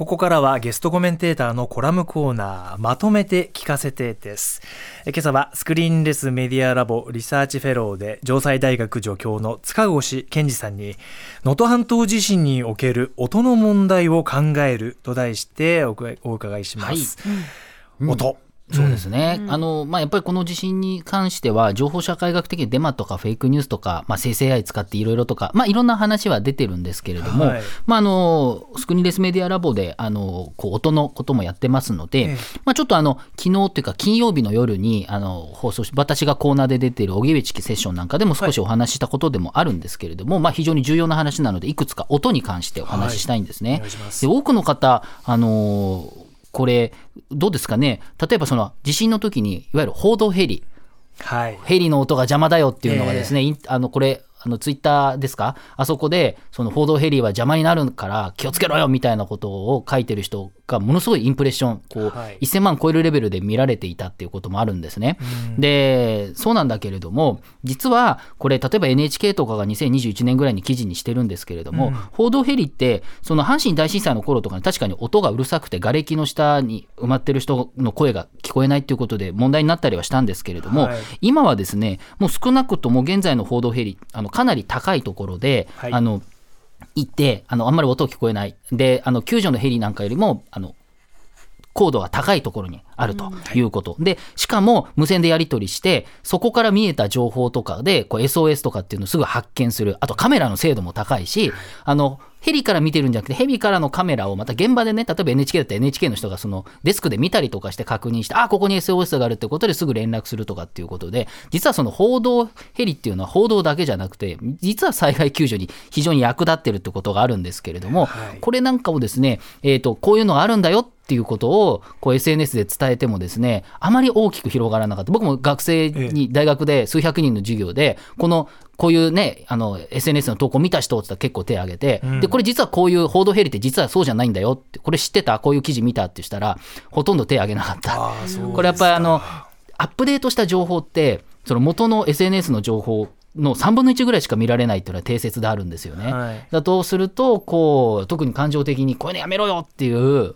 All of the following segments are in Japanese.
ここからはゲストコメンテーターのコラムコーナーまとめて聞かせてです。今朝はスクリーンレスメディアラボリサーチフェローで城西大学助教の塚越健司さんに能登半島地震における音の問題を考えると題してお伺いします、はい。うん、音そうですね、うん、あのまあ、やっぱりこの地震に関しては、情報社会学的にデマとかフェイクニュースとか、まあ、生成 AI 使っていろいろとか、まあ、いろんな話は出てるんですけれども、はい、まあ、あのスクリーンレスメディアラボであのこう音のこともやってますので、ええ、まあ、ちょっとあの昨日というか、金曜日の夜にあの放送し、私がコーナーで出ている荻上チキセッションなんかでも少しお話ししたことでもあるんですけれども、はい、まあ、非常に重要な話なので、いくつか音に関してお話ししたいんですね。はい、で多くの方あのこれ、どうですかね、例えばその地震の時に、いわゆる報道ヘリ、はい、ヘリの音が邪魔だよっていうのがですね、えー、あのこれ、あのツイッターですか、あそこで、その報道ヘリは邪魔になるから気をつけろよみたいなことを書いてる人が、ものすごいインプレッション、こう、はい、1000万超えるレベルで見られていたっていうこともあるんですね。で、そうなんだけれども、実はこれ、例えば NHK とかが2021年ぐらいに記事にしてるんですけれども、うん、報道ヘリって、その阪神大震災の頃とかに確かに音がうるさくて、瓦礫の下に埋まってる人の声が聞こえないっていうことで問題になったりはしたんですけれども、はい、今はですね、もう少なくとも現在の報道ヘリ、あのかなり高いところで、はい、あの行ってあのあんまり音聞こえない。であの救助のヘリなんかよりもあの高度が高いところにあるとい。うこと、うん、でしかも無線でやり取りしてそこから見えた情報とかでこう SOS とかっていうのをすぐ発見する。あとカメラの精度も高いしあのヘリから見てるんじゃなくて、ヘリからのカメラをまた現場でね、例えば NHK だったら NHK の人がそのデスクで見たりとかして確認して、あ、ここに SOS があるってことですぐ連絡するとかっていうことで、実はその報道ヘリっていうのは報道だけじゃなくて、実は災害救助に非常に役立ってるってことがあるんですけれども、はい、これなんかをですね、えっ、ー、と、こういうのがあるんだよっていうことをこう SNS で伝えてもですね、あまり大きく広がらなかった。僕も学生に大学で数百人の授業で、このこういうね、あの、SNS の投稿見た人って言ったら結構手挙げて、うん、で、これ実はこういう報道ヘリって実はそうじゃないんだよって、これ知ってた？こういう記事見たってしたら、ほとんど手挙げなかった。これやっぱりあの、アップデートした情報って、その元の SNS の情報の3分の1ぐらいしか見られないっていうのは定説であるんですよね。はい、だとするとこう特に感情的にこういうのやめろよっていう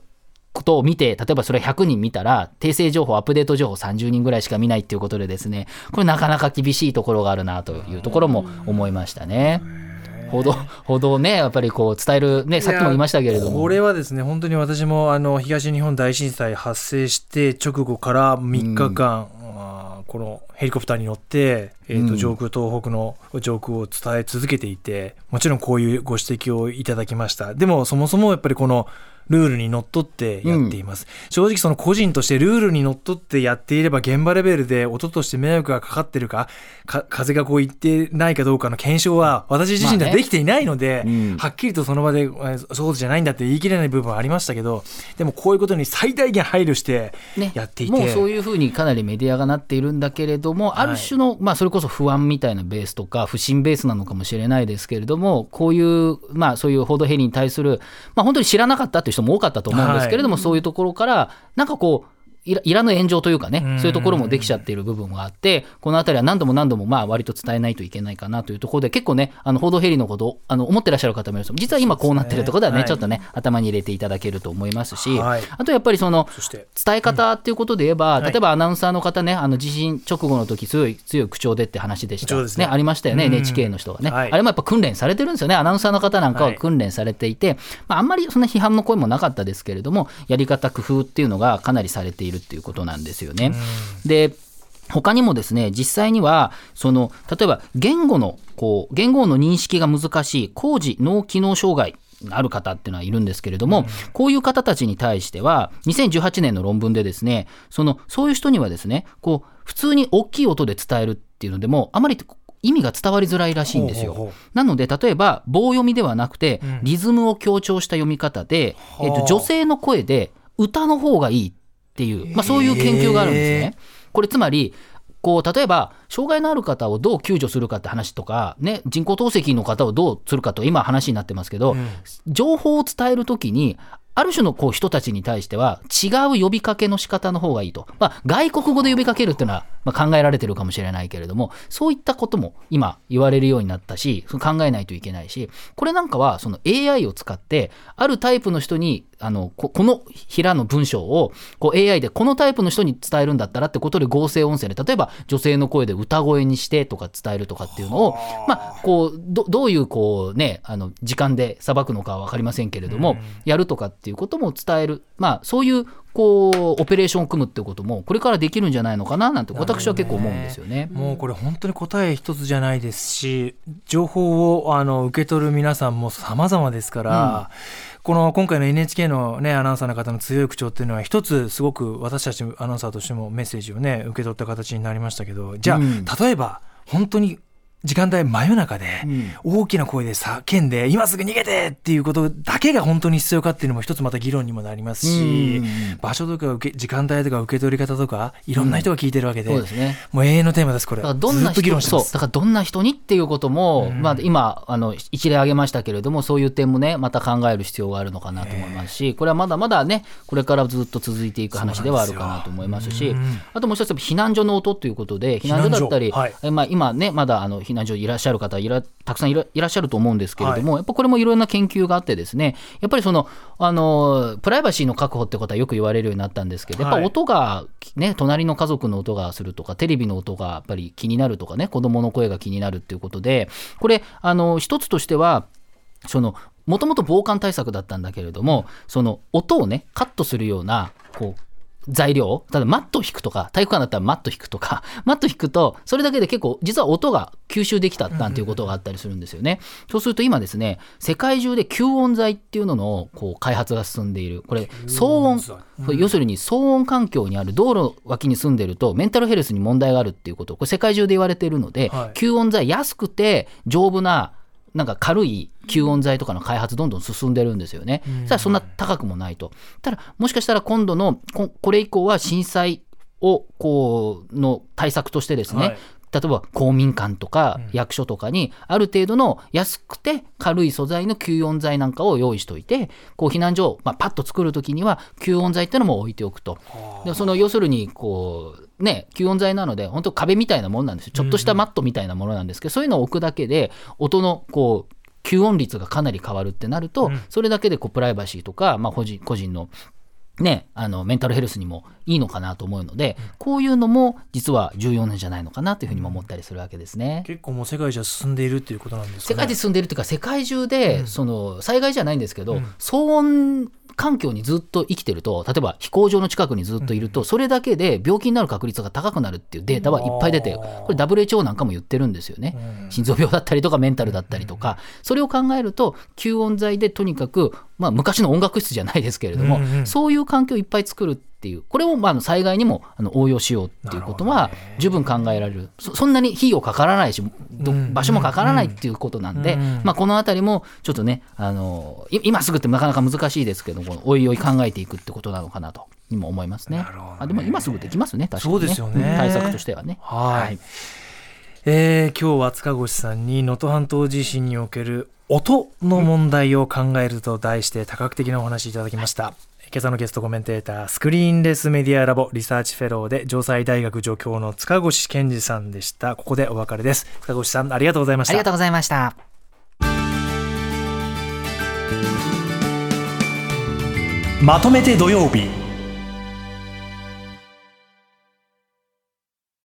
ことを見て、例えばそれ100人見たら、訂正情報、アップデート情報30人ぐらいしか見ないっていうことでですね、これなかなか厳しいところがあるなというところも思いましたね。報道報道ね、やっぱりこう伝える、ね、さっきも言いましたけれども。これはですね、本当に私もあの東日本大震災発生して直後から3日間、うんこのヘリコプターに乗って、えーと上空東北の上空を伝え続けていてもちろんこういうご指摘をいただきました。でもそもそもやっぱりこのルールにのっとってやっています、うん、正直その個人としてルールにのっとってやっていれば現場レベルで音として迷惑がかかってるかか風がこう言ってないかどうかの検証は私自身ではできていないので、まあねうん、はっきりとその場でそうじゃないんだって言い切れない部分はありましたけどでもこういうことに最大限配慮してやっていて、ね、もうそういうふうにかなりメディアがなっているんだけれどもある種の、はい、まあ、それこそ不安みたいなベースとか不信ベースなのかもしれないですけれどもこういう、まあ、そういう報道ヘリに対する、まあ、本当に知らなかったという人も多かったと思うんですけれども、はい、そういうところからなんかこういらぬ炎上というかね、そういうところもできちゃっている部分があって、このあたりは何度も何度もまあ割と伝えないといけないかなというところで、結構ね、あの報道ヘリのことをあの思ってらっしゃる方もいます実は今こうなってるところではね、ねちょっとね、頭に入れていただけると思いますし、はい、あとやっぱりその伝え方っていうことで言えば、うん、例えばアナウンサーの方ね、あの地震直後の時強い強い口調でって話でした、ね。ね、ありましたよね、NHK の人がね、はい、あれもやっぱ訓練されてるんですよね、アナウンサーの方なんかは訓練されていて、まあ、あんまりそんな批判の声もなかったですけれども、やり方、工夫っていうのがかなりされているっていうことなんです。よね。で他にもですね実際にはその例えば言語のこう言語の認識が難しい工事脳機能障害ある方っていうのはいるんですけれども、うん、こういう方たちに対しては2018年の論文でですねそのそういう人にはですねこう普通に大きい音で伝えるっていうのでもあまり意味が伝わりづらいらしいんですよ。なので例えば棒読みではなくてリズムを強調した読み方で、うん、えーと女性の声で歌の方がいいっていう、まあ、そういう研究があるんですね。これつまりこう例えば障害のある方をどう救助するかって話とか、ね、人工透析の方をどうするかと今話になってますけど、うん、情報を伝えるときにある種のこう人たちに対しては違う呼びかけの仕方の方がいいと。まあ、外国語で呼びかけるっていうのは、まあ、考えられてるかもしれないけれども、そういったことも今言われるようになったし、考えないといけないし、これなんかはその AI を使って、あるタイプの人にあのこの平の文章をこう AI でこのタイプの人に伝えるんだったらってことで合成音声で例えば女性の声で歌声にしてとか伝えるとかっていうのを、まあ、こうどどういうこう、ね、あの時間でさばくのかは分かりませんけれども、やるとかっていうことも伝える、まあ、そういうこうオペレーションを組むってこともこれからできるんじゃないのかななんて私は結構思うんですよね。ねもうこれ本当に答え一つじゃないですし情報をあの受け取る皆さんも様々ですから、うん。この今回の NHK の、ね、アナウンサーの方の強い口調っていうのは一つすごく私たちアナウンサーとしてもメッセージをね受け取った形になりましたけどじゃあ、うん、例えば本当に時間帯真夜中で大きな声で叫んで今すぐ逃げてっていうことだけが本当に必要かっていうのも一つまた議論にもなりますし、場所とか受け時間帯とか受け取り方とかいろんな人が聞いてるわけで,、もう永遠のテーマですこれ。だからどんな人そうだからどんな人にっていうことも、まあ、今あの一例挙げましたけれどもそういう点もねまた考える必要があるのかなと思いますしこれはまだまだねこれからずっと続いていく話ではあるかなと思いますしあともう一つ避難所の音ということで避難所。だったり、はい、まあ、今ねまだあの避難所いらっしゃる方方いらたくさんいらっしゃると思うんですけれども、はい、やっぱこれもいろんな研究があってですねやっぱりそのあのプライバシーの確保ってことはよく言われるようになったんですけど、やっぱ音がね隣の家族の音がするとかテレビの音がやっぱり気になるとかね子供の声が気になるっていうことでこれあの一つとしてはそのもともと防寒対策だったんだけれどもその音をねカットするようなこう材料？例えばマットを引くとか体育館だったらマット引くとか マット引くとそれだけで結構実は音が吸収できたなんていうことがあったりするんですよね。そうすると今ですね世界中で吸音材っていうののこう開発が進んでいる。これ騒音、うん、要するに騒音環境にある道路脇に住んでるとメンタルヘルスに問題があるっていうこと。これ世界中で言われているので、はい、吸音材安くて丈夫ななんか軽い吸音材とかの開発どんどん進んでるんですよね。ただそんな高くもないと。ただもしかしたら今度のこれ以降は震災をこうの対策としてですね、はい、例えば公民館とか役所とかにある程度の安くて軽い素材の吸音材なんかを用意しておいてこう避難所を、まあ、パッと作る時には吸音材っていうのも置いておくと。でその要するにこうね、吸音材なので、本当壁みたいなものなんですよ。ちょっとしたマットみたいなものなんですけど、そういうのを置くだけで、音のこう、吸音率がかなり変わるってなると、それだけでこうプライバシーとか、まあ、個人個人のね、あのメンタルヘルスにもいいのかなと思うので、こういうのも実は重要なんじゃないのかなというふうにも思ったりするわけですね。結構もう世界じゃ進んでいるっていうことなんですか、ね、世界で進んでいるというか世界中で、その災害じゃないんですけど、うん、騒音環境にずっと生きてると例えば飛行場の近くにずっといると、それだけで病気になる確率が高くなるっていうデータはいっぱい出てこれ WHO なんかも言ってるんですよね、心臓病だったりとかメンタルだったりとか、それを考えると吸音材でとにかく、まあ、昔の音楽室じゃないですけれども、そういう環境をいっぱい作るっていうこれをまあ災害にもあの応用しようっていうことは十分考えられる。そんなに費用かからないし場所もかからないっていうことなんで、まあ、この辺りもちょっとねあの今すぐってなかなか難しいですけどもおいおい考えていくってことなのかなとにも思いますね。ね。あでも今すぐできますね確かに、ね、そうですよね。対策としてはね。はい、えー、今日は塚越さんに能登半島地震における音の問題を考えると題して多角的なお話いただきました。今朝のゲストコメンテータースクリーンレスメディアラボリサーチフェローで城西大学助教の塚越健二さんでした。ここでお別れです。塚越さんありがとうございました。ありがとうございました。まとめて土曜日